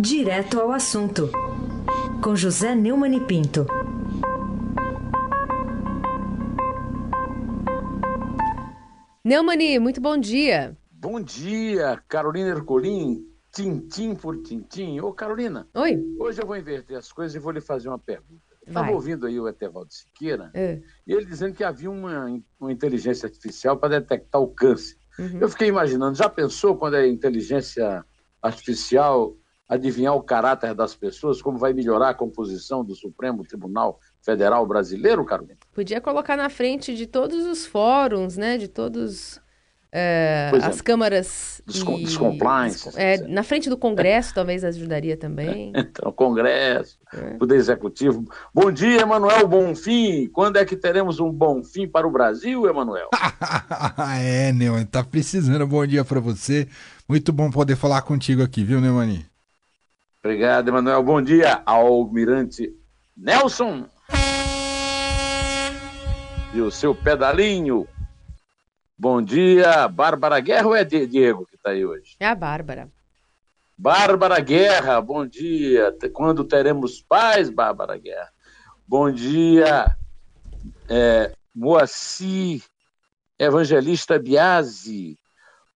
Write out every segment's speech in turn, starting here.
Direto ao assunto, com José Neumann e Pinto. Neumani, muito bom dia. Bom dia, Carolina Ercolim, tintim por tintim. Ô, Carolina. Oi. Hoje eu vou inverter as coisas e vou lhe fazer uma pergunta. Estava ouvindo aí o Etevaldo Siqueira, é. e ele dizendo que havia uma, uma inteligência artificial para detectar o câncer. Uhum. Eu fiquei imaginando, já pensou quando a inteligência artificial adivinhar o caráter das pessoas, como vai melhorar a composição do Supremo Tribunal Federal Brasileiro, Carolina? Podia colocar na frente de todos os fóruns, né, de todos é, as é. câmaras dos, e, dos compliance. É, na frente do Congresso talvez ajudaria também. então, Congresso, é. Poder Executivo. Bom dia, Emanuel Bonfim. Quando é que teremos um bom fim para o Brasil, Emanuel? é, Neumann, tá precisando. Bom dia para você. Muito bom poder falar contigo aqui, viu, Neumani? Obrigado, Emanuel. Bom dia, Almirante Nelson. E o seu pedalinho. Bom dia, Bárbara Guerra ou é Diego que está aí hoje? É a Bárbara. Bárbara Guerra, bom dia. Quando teremos paz, Bárbara Guerra? Bom dia, é, Moacir Evangelista Biasi.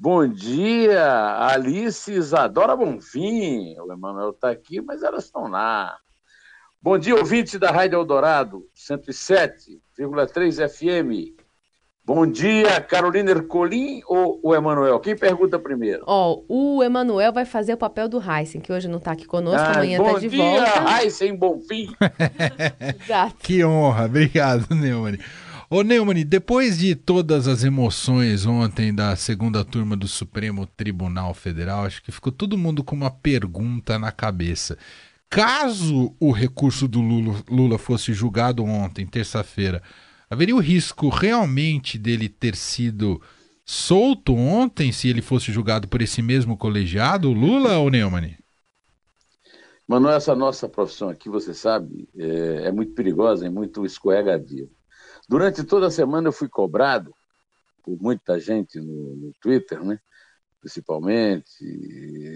Bom dia, Alice Isadora Bonfim. O Emanuel está aqui, mas elas estão lá. Bom dia, ouvinte da Rádio Eldorado, 107,3 FM. Bom dia, Carolina Ercolim ou o Emanuel? Quem pergunta primeiro? Ó, oh, o Emanuel vai fazer o papel do Heisen, que hoje não está aqui conosco, ah, amanhã está de dia, volta. Bom dia, Heisen Bonfim. Exato. Que honra, obrigado, Neumann. Ô Neumann, depois de todas as emoções ontem da segunda turma do Supremo Tribunal Federal, acho que ficou todo mundo com uma pergunta na cabeça. Caso o recurso do Lula, Lula fosse julgado ontem, terça-feira, haveria o risco realmente dele ter sido solto ontem se ele fosse julgado por esse mesmo colegiado, Lula ou Neumann? Mano, essa nossa profissão aqui, você sabe, é, é muito perigosa e muito escorregadia. Durante toda a semana eu fui cobrado por muita gente no, no Twitter, né? principalmente,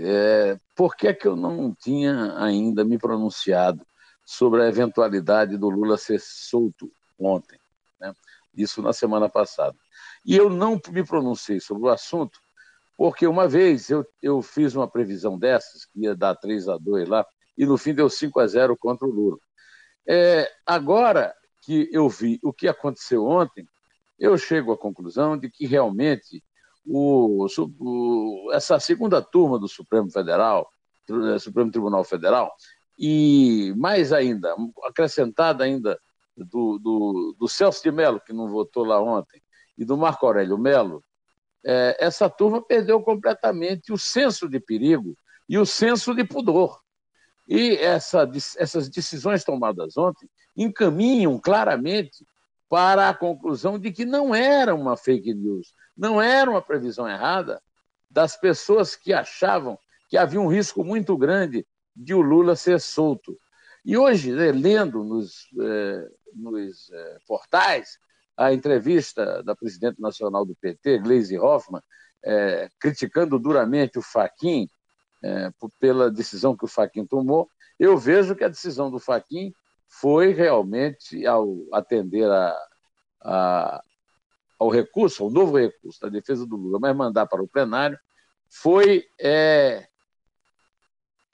é, por que, é que eu não tinha ainda me pronunciado sobre a eventualidade do Lula ser solto ontem, né? isso na semana passada. E eu não me pronunciei sobre o assunto, porque uma vez eu, eu fiz uma previsão dessas, que ia dar 3 a 2 lá, e no fim deu 5 a 0 contra o Lula. É, agora, que eu vi o que aconteceu ontem, eu chego à conclusão de que realmente o, o, essa segunda turma do Supremo Federal, eh, Supremo Tribunal Federal, e mais ainda, acrescentada ainda do, do, do Celso de Mello, que não votou lá ontem, e do Marco Aurélio Mello, é, essa turma perdeu completamente o senso de perigo e o senso de pudor. E essa, essas decisões tomadas ontem encaminham claramente para a conclusão de que não era uma fake news, não era uma previsão errada das pessoas que achavam que havia um risco muito grande de o Lula ser solto. E hoje, né, lendo nos, eh, nos eh, portais a entrevista da presidente nacional do PT, Gleisi Hoffmann, eh, criticando duramente o Faquin pela decisão que o Faquin tomou, eu vejo que a decisão do Faquin foi realmente, ao atender a, a, ao recurso, ao novo recurso da defesa do Lula, mas mandar para o plenário, foi é,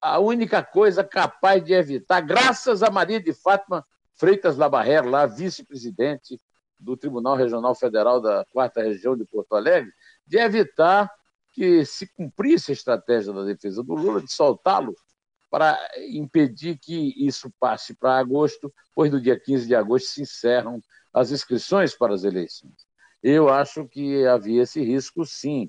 a única coisa capaz de evitar, graças a Maria de Fátima Freitas Labarrer, lá vice-presidente do Tribunal Regional Federal da Quarta Região de Porto Alegre, de evitar que se cumprisse a estratégia da defesa do Lula, de soltá-lo para impedir que isso passe para agosto, pois no dia 15 de agosto se encerram as inscrições para as eleições. Eu acho que havia esse risco, sim.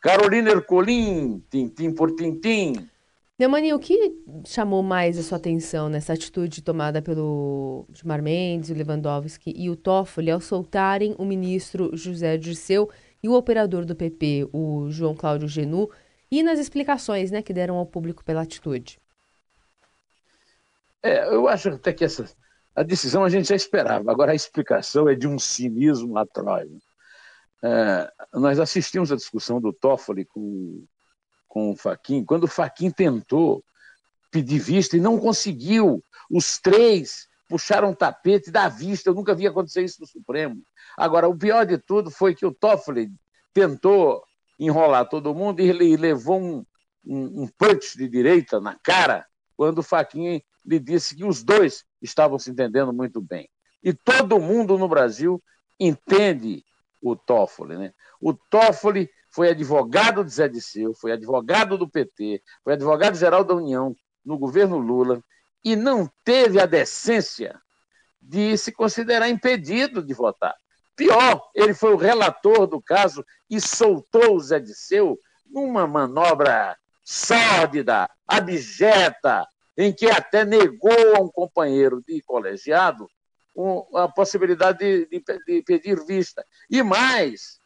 Carolina Ercolim, tintim por tintim. Neumani, o que chamou mais a sua atenção nessa atitude tomada pelo Gilmar Mendes, o Lewandowski e o Toffoli ao soltarem o ministro José Dirceu e o operador do PP, o João Cláudio Genu, e nas explicações né, que deram ao público pela atitude? É, eu acho até que essa, a decisão a gente já esperava, agora a explicação é de um cinismo atroz. É, nós assistimos à discussão do Toffoli com, com o Faquin, quando o Faquin tentou pedir vista e não conseguiu. Os três puxaram o tapete da vista. Eu nunca vi acontecer isso no Supremo. Agora, o pior de tudo foi que o Toffoli tentou enrolar todo mundo e ele levou um, um, um punch de direita na cara quando o Faquinha lhe disse que os dois estavam se entendendo muito bem. E todo mundo no Brasil entende o Toffoli. Né? O Toffoli foi advogado de Zé Disseu, foi advogado do PT, foi advogado-geral da União no governo Lula e não teve a decência de se considerar impedido de votar. Pior, ele foi o relator do caso e soltou o Zé Disseu numa manobra sórdida, abjeta, em que até negou a um companheiro de colegiado a possibilidade de, de, de pedir vista. E mais,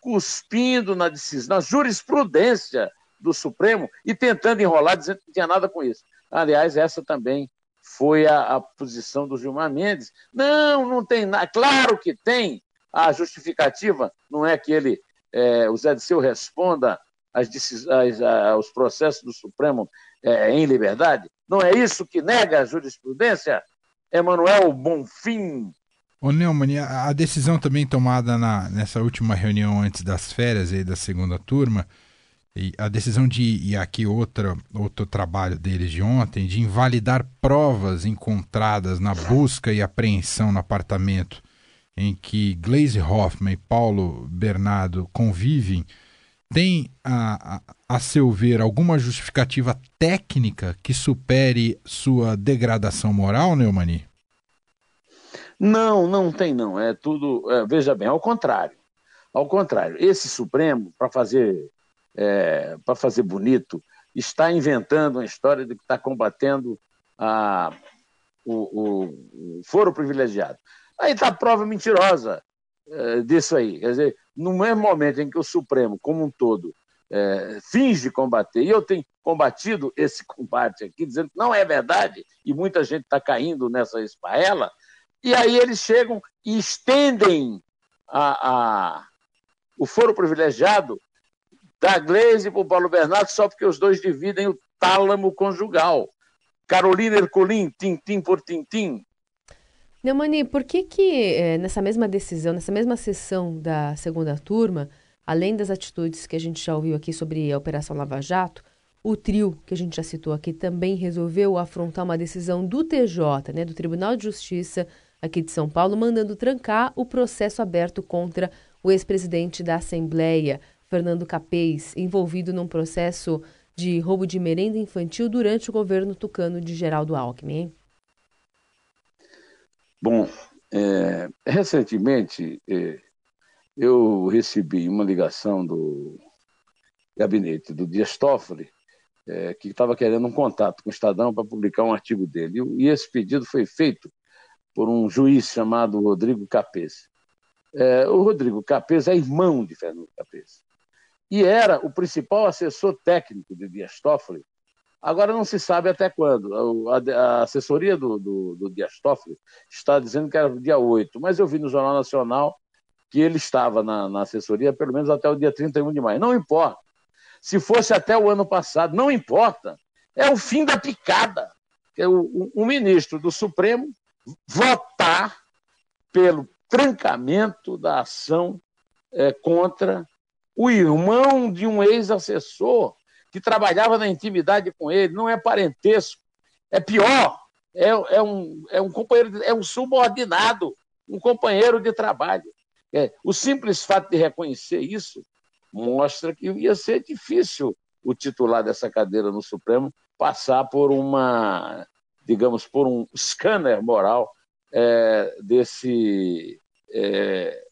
cuspindo na na jurisprudência do Supremo e tentando enrolar, dizendo que não tinha nada com isso. Aliás, essa também foi a, a posição do Gilmar Mendes. Não, não tem nada. Claro que tem. A justificativa não é que ele, é, o Zé Disseu responda aos processos do Supremo é, em liberdade. Não é isso que nega a jurisprudência? Emanuel Bonfim. Ô Neumann, a decisão também tomada na, nessa última reunião antes das férias aí da segunda turma, e a decisão de, e aqui outra, outro trabalho deles de ontem, de invalidar provas encontradas na busca e apreensão no apartamento em que Glaze Hoffman e Paulo Bernardo convivem, tem, a, a, a seu ver, alguma justificativa técnica que supere sua degradação moral, Neumani? Não, não tem não. É tudo. É, veja bem, ao contrário. Ao contrário, esse Supremo, para fazer, é, para fazer bonito, está inventando uma história de que está combatendo a, o, o, o foro privilegiado. Aí está a prova mentirosa é, disso aí. Quer dizer, no mesmo momento em que o Supremo, como um todo, é, finge combater, e eu tenho combatido esse combate aqui, dizendo que não é verdade, e muita gente está caindo nessa esparrela, e aí eles chegam e estendem a, a, o foro privilegiado da Gleisi para o Paulo Bernardo só porque os dois dividem o tálamo conjugal. Carolina Ercolim, tintim por tintim, Neumani, por que que é, nessa mesma decisão, nessa mesma sessão da segunda turma, além das atitudes que a gente já ouviu aqui sobre a Operação Lava Jato, o trio que a gente já citou aqui também resolveu afrontar uma decisão do TJ, né, do Tribunal de Justiça aqui de São Paulo, mandando trancar o processo aberto contra o ex-presidente da Assembleia, Fernando Capês, envolvido num processo de roubo de merenda infantil durante o governo tucano de Geraldo Alckmin. Bom, é, recentemente é, eu recebi uma ligação do gabinete do Dias Toffoli, é, que estava querendo um contato com o Estadão para publicar um artigo dele. E, e, esse pedido foi feito por um juiz chamado Rodrigo Capês. É, o Rodrigo Capês é irmão de Fernando Capês. E era o principal assessor técnico de Dias Toffoli Agora não se sabe até quando. A, assessoria do, do, do Dias Toffoli está dizendo que era dia 8, mas eu vi no Jornal Nacional que ele estava na, na assessoria pelo menos até o dia 31 de maio. Não importa. Se fosse até o ano passado, não importa. É o fim da picada. O, o, o ministro do Supremo votar pelo trancamento da ação é, contra o irmão de um ex-assessor que trabalhava na intimidade com ele, não é parentesco, é pior, é, é, um, é um companheiro, é um subordinado, um companheiro de trabalho. É, o simples fato de reconhecer isso mostra que ia ser difícil o titular dessa cadeira no Supremo passar por uma, digamos, por um scanner moral é, desse é,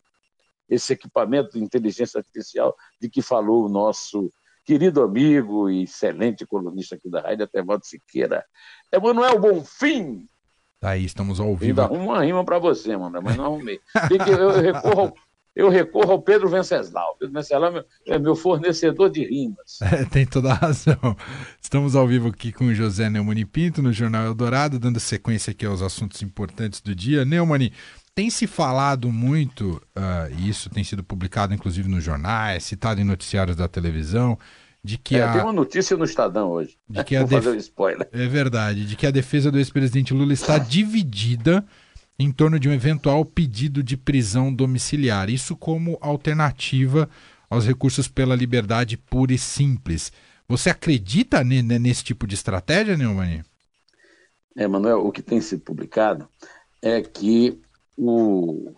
esse equipamento de inteligência artificial de que falou o nosso querido amigo e excelente colunista aqui da Rádio Atevaldo Siqueira, Emanuel Bonfim. Tá aí, estamos ao vivo. Ainda arrumo uma rima para você, mano, mas não arrumei. Eu, recorro ao, eu recorro ao Pedro Venceslau. Pedro Venceslau é meu, é meu fornecedor de rimas. É, tem toda a razão. Estamos ao vivo aqui com o José Neumani Pinto, no Jornal Eldorado, dando sequência aqui aos assuntos importantes do dia. Neumani, tem se falado muito, uh, e isso tem sido publicado inclusive nos jornais, citado em noticiários da televisão, de que é, a... Tem uma notícia no Estadão hoje. De que a def... fazer um spoiler. É verdade, de que a defesa do ex-presidente Lula está dividida em torno de um eventual pedido de prisão domiciliar. Isso como alternativa aos recursos pela liberdade pura e simples. Você acredita nesse tipo de estratégia, Neumani? É, Manuel, o que tem sido publicado é que o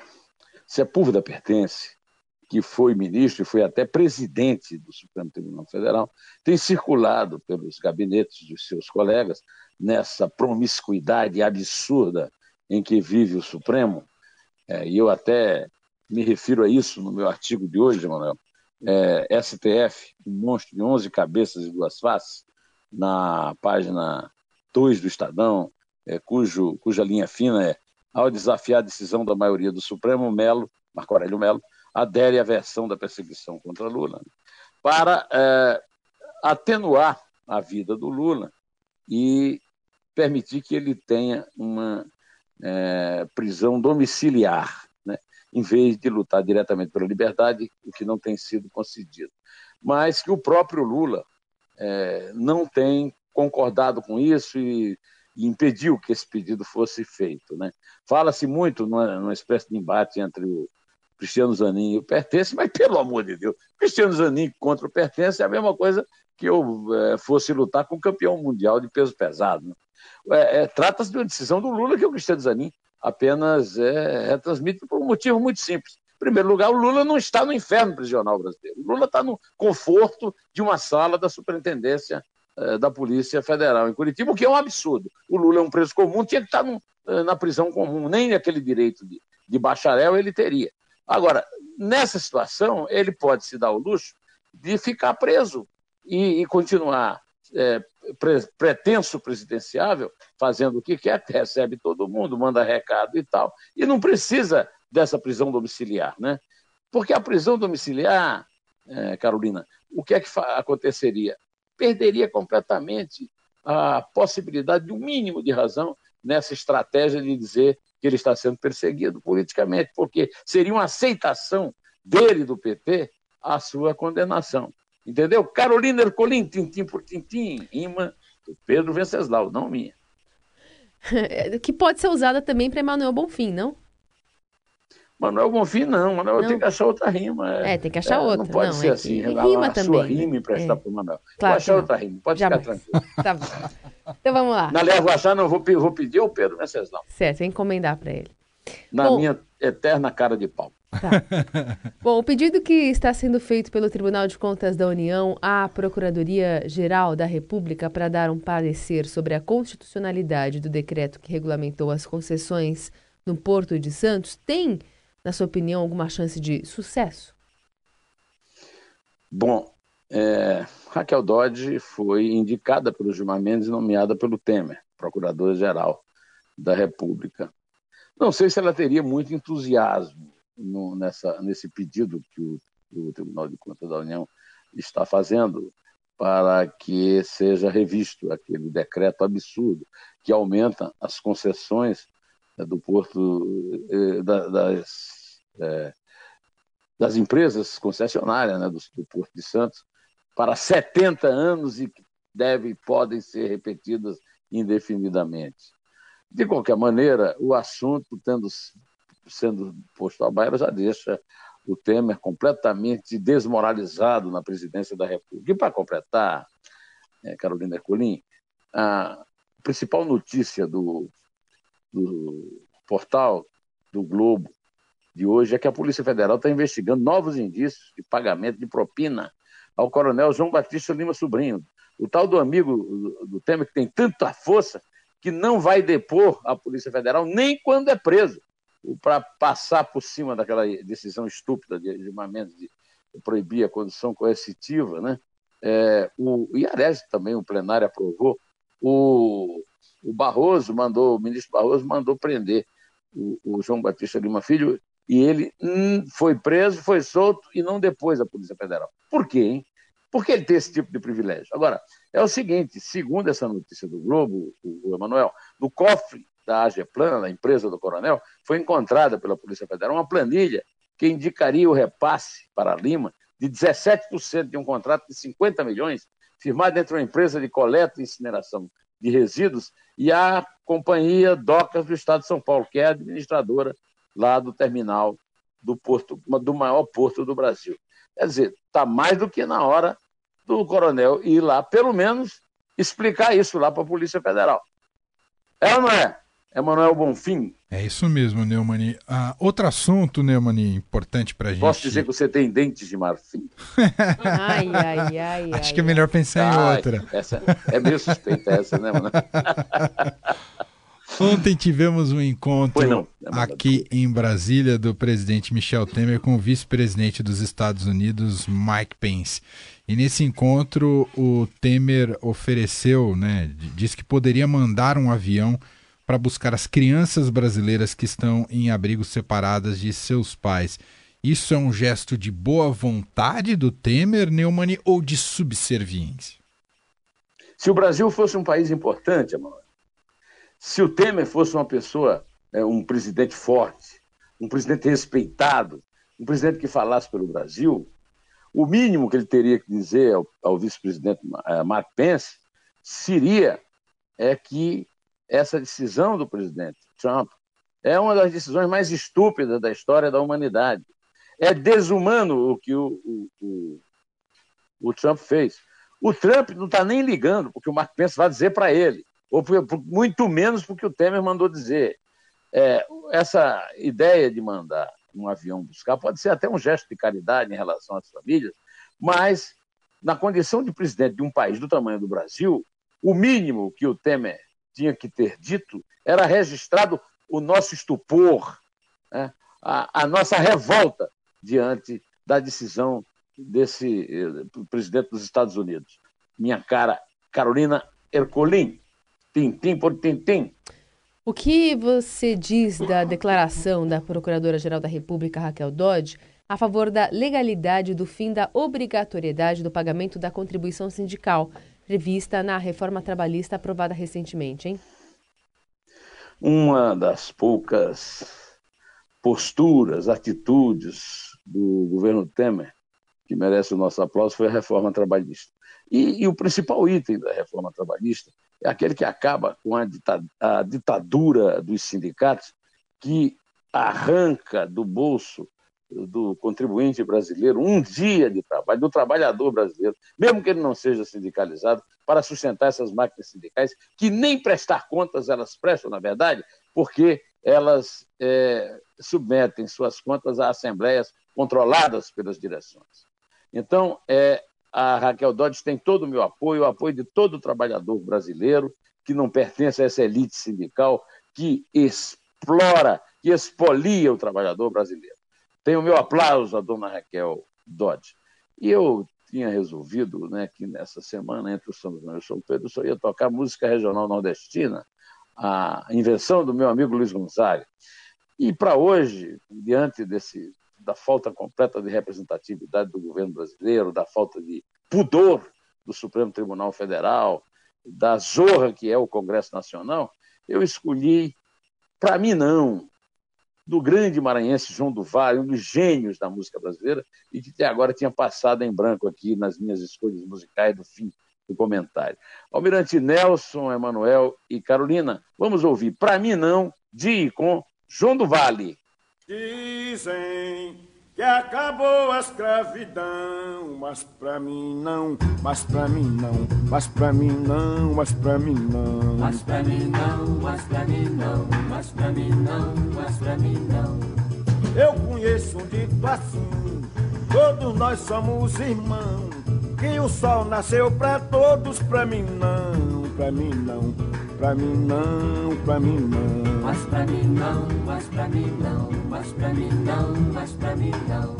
Sepúlveda Pertence, que foi ministro e foi até presidente do Supremo Tribunal Federal, tem circulado pelos gabinetes dos seus colegas nessa promiscuidade absurda em que vive o Supremo, é, e eu até me refiro a isso no meu artigo de hoje, Manuel, é, STF, um monstro de 11 cabeças e duas faces, na página 2 do Estadão, é, cujo, cuja linha fina é ao desafiar a decisão da maioria do Supremo, Melo, Marco Aurélio Melo, adere à versão da perseguição contra Lula, né, para é, atenuar a vida do Lula e permitir que ele tenha uma é, prisão domiciliar em vez de lutar diretamente pela liberdade, o que não tem sido concedido. Mas que o próprio Lula é, não tem concordado com isso e, e, impediu que esse pedido fosse feito. Né? Fala-se muito numa, numa espécie de embate entre o Cristiano Zanin e o Pertence, mas pelo amor de Deus, Cristiano Zanin contra o Pertence é a mesma coisa que eu é, fosse lutar com o campeão mundial de peso pesado. Né? É, é, Trata-se de uma decisão do Lula, que o Cristiano Zanin apenas é, retransmite por um motivo muito simples. Em primeiro lugar, o Lula não está no inferno prisional brasileiro. O Lula está no conforto de uma sala da superintendência é, da Polícia Federal em Curitiba, o que é um absurdo. O Lula é um preso comum, tinha que estar no, é, na prisão comum, nem aquele direito de, de bacharel ele teria. Agora, nessa situação, ele pode se dar o luxo de ficar preso e, e continuar é, pre, pretenso presidenciável, fazendo o que quer, recebe todo mundo, manda recado e tal, e não precisa dessa prisão domiciliar, né? Porque a prisão domiciliar, é, Carolina, o que é que aconteceria? Perderia completamente a possibilidade de um mínimo de razão nessa estratégia de dizer que ele está sendo perseguido politicamente, porque seria uma aceitação dele, do PT, a sua condenação. Entendeu? Carolina Ercolim, tintim por tintim, imã do Pedro Venceslau, não minha. que pode ser usada também para Emanuel Bonfim, não? Manuel Bonfim, não. Manuel tem que achar outra rima. É, é tem que achar é, outra. Não pode não, ser é assim. Rima a também. sua rima emprestar é. para o Manuel. Claro vou achar outra rima. Pode Jamais. ficar tranquilo. tá bom. Então vamos lá. Na leva achar, não. Vou, vou pedir ao Pedro Venceslau. Certo, vou encomendar para ele. Na bom, minha eterna cara de pau. Tá. Bom, o pedido que está sendo feito pelo Tribunal de Contas da União à Procuradoria-Geral da República para dar um parecer sobre a constitucionalidade do decreto que regulamentou as concessões no Porto de Santos tem, na sua opinião, alguma chance de sucesso? Bom, é, Raquel Dodge foi indicada pelo Gilmar Mendes e nomeada pelo Temer, Procuradora-Geral da República. Não sei se ela teria muito entusiasmo no, nessa, nesse pedido que o, o Tribunal de Contas da União está fazendo para que seja revisto aquele decreto absurdo que aumenta as concessões do porto eh, das, eh, das empresas concessionárias né, do, do, Porto de Santos para 70 anos e que devem podem ser repetidas indefinidamente. De qualquer maneira, o assunto tendo sendo posto à baila, já deixa o Temer completamente desmoralizado na presidência da República. E para completar, Carolina Ercolim, a principal notícia do, do portal do Globo de hoje é que a Polícia Federal está investigando novos indícios de pagamento de propina ao coronel João Batista Lima Sobrinho, o tal do amigo do, Temer que tem tanta força que não vai depor a Polícia Federal nem quando é preso para passar por cima daquela decisão estúpida de Gilmar Mendes de proibir a condição coercitiva, né? É, o Iarese também, o plenário aprovou, o, o Barroso mandou, o ministro Barroso mandou prender o, o João Batista Lima Filho e ele hum, foi preso, foi solto e não depois a Polícia Federal. Por quê, hein? Por que ele tem esse tipo de privilégio? Agora, é o seguinte, segundo essa notícia do Globo, o, o Emanuel, no cofre da AGEPLAN, da empresa do coronel, foi encontrada pela Polícia Federal uma planilha que indicaria o repasse para Lima de 17% de um contrato de 50 milhões, firmado entre uma empresa de coleta e incineração de resíduos e a companhia Docas do Estado de São Paulo, que é administradora lá do terminal do porto, do maior porto do Brasil. Quer dizer, está mais do que na hora do coronel ir lá, pelo menos, explicar isso lá para a Polícia Federal. É ou não é? Emanuel Bonfim. É isso mesmo, Neumani. Ah, outro assunto, Neumani, importante para gente. Posso dizer que você tem dentes de marfim? ai, ai, ai. Acho ai, que é melhor pensar ai, em outra. Essa é meio suspeita essa, né, mano? Ontem tivemos um encontro não, aqui em Brasília do presidente Michel Temer com o vice-presidente dos Estados Unidos, Mike Pence. E nesse encontro, o Temer ofereceu, né, disse que poderia mandar um avião para buscar as crianças brasileiras que estão em abrigos separadas de seus pais. Isso é um gesto de boa vontade do Temer, Neumann, ou de subserviência? Se o Brasil fosse um país importante, Emanuel, se o Temer fosse uma pessoa, é, um presidente forte, um presidente respeitado, um presidente que falasse pelo Brasil, o mínimo que ele teria que dizer ao, vice-presidente uh, Mark Pence seria é que essa decisão do presidente Trump é uma das decisões mais estúpidas da história da humanidade. É desumano o que o, o, o, o Trump fez. O Trump não está nem ligando porque o Mark Pence vai dizer para ele, ou por, por, muito menos porque o Temer mandou dizer. É, essa ideia de mandar um avião buscar pode ser até um gesto de caridade em relação às famílias, mas na condição de presidente de um país do tamanho do Brasil, o mínimo que o Temer tinha que ter dito era registrado o nosso estupor, né? a, a, nossa revolta diante da decisão desse eh, presidente dos Estados Unidos. Minha cara Carolina Ercolim, tintim por tintim. O que você diz da declaração da Procuradora-Geral da República, Raquel Dodge, a favor da legalidade do fim da obrigatoriedade do pagamento da contribuição sindical, prevista na reforma trabalhista aprovada recentemente, hein? Uma das poucas posturas, atitudes do governo Temer que merece o nosso aplauso foi a reforma trabalhista. E, e o principal item da reforma trabalhista é aquele que acaba com a, a ditadura dos sindicatos, que arranca do bolso do contribuinte brasileiro um dia de trabalho, do trabalhador brasileiro, mesmo que ele não seja sindicalizado, para sustentar essas máquinas sindicais, que nem prestar contas elas prestam, na verdade, porque elas é, submetem suas contas a assembleias controladas pelas direções. Então, é, a Raquel Dodge tem todo o meu apoio, o apoio de todo o trabalhador brasileiro que não pertence a essa elite sindical que explora, que expolia o trabalhador brasileiro. Tem o meu aplauso à dona Raquel Dodge. E eu tinha resolvido né, que nessa semana, entre o São João e o São Pedro, eu ia tocar música regional nordestina, a invenção do meu amigo Luiz Gonzaga. E para hoje, diante desse, da falta completa de representatividade do governo brasileiro, da falta de pudor do Supremo Tribunal Federal, da zorra que é o Congresso Nacional, eu escolhi, para mim não, do grande maranhense João do Vale, um dos gênios da música brasileira, e que até agora tinha passado em branco aqui nas minhas escolhas musicais do fim do comentário. Almirante Nelson, Emanuel e Carolina, vamos ouvir Pra Mim Não, de com João do Vale. Dizem que acabou a escravidão, mas pra mim não, mas pra mim não, mas pra mim não, mas pra mim não. Mas pra mim não, mas pra mim não, mas pra mim não, mas pra mim não. Eu conheço um dito assim, todos nós somos irmãos, que o sol nasceu pra todos, pra mim não, pra mim não, pra mim não, pra mim não. Mas pra mim não, mas pra mim não, mas pra mim não, mas pra mim não.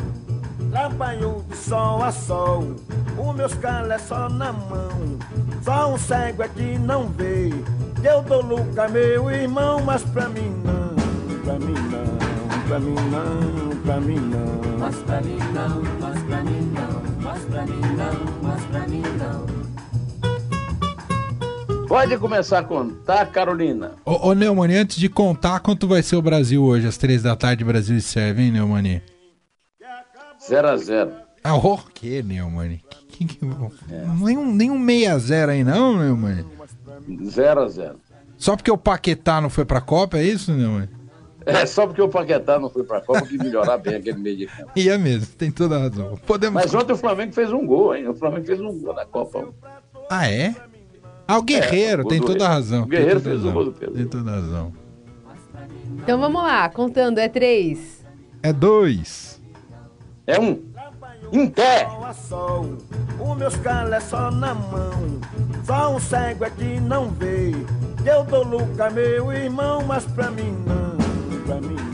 Trabalho de sol a sol, o meu calo é só na mão. Só um cego é que não vê, que eu dou luca, meu irmão, mas pra mim não, pra mim não, pra mim não, pra mim não. Mas pra mim não, mas pra mim não, mas pra mim não, mas pra mim não. Pode começar a contar, Carolina. Ô, ô Neumani, antes de contar quanto vai ser o Brasil hoje, às três da tarde, Brasil e Sérvia, hein, Neumani? 0 a 0 Ah, o quê, Neumann? Que, que, que, é. nenhum, nenhum 6x0 aí não, Neumann? 0x0. Só porque o Paquetá não foi pra Copa, é isso, Neumann? É, só porque o Paquetá não foi pra Copa que melhorar bem aquele meio de campo. E é mesmo, tem toda a razão. Podemos... Mas ontem o Flamengo fez um gol, hein? O Flamengo fez um gol na Copa. Ah, é? Ah, o Guerreiro, é, tem toda a razão. O Guerreiro fez o gol do Pedro. Tem toda a razão. Então vamos lá, contando, é três. É dois. É um. Em pé. O meu calo é só na mão. Só um cego é que não vê. Eu dou Luca, meu irmão, mas pra mim não, pra mim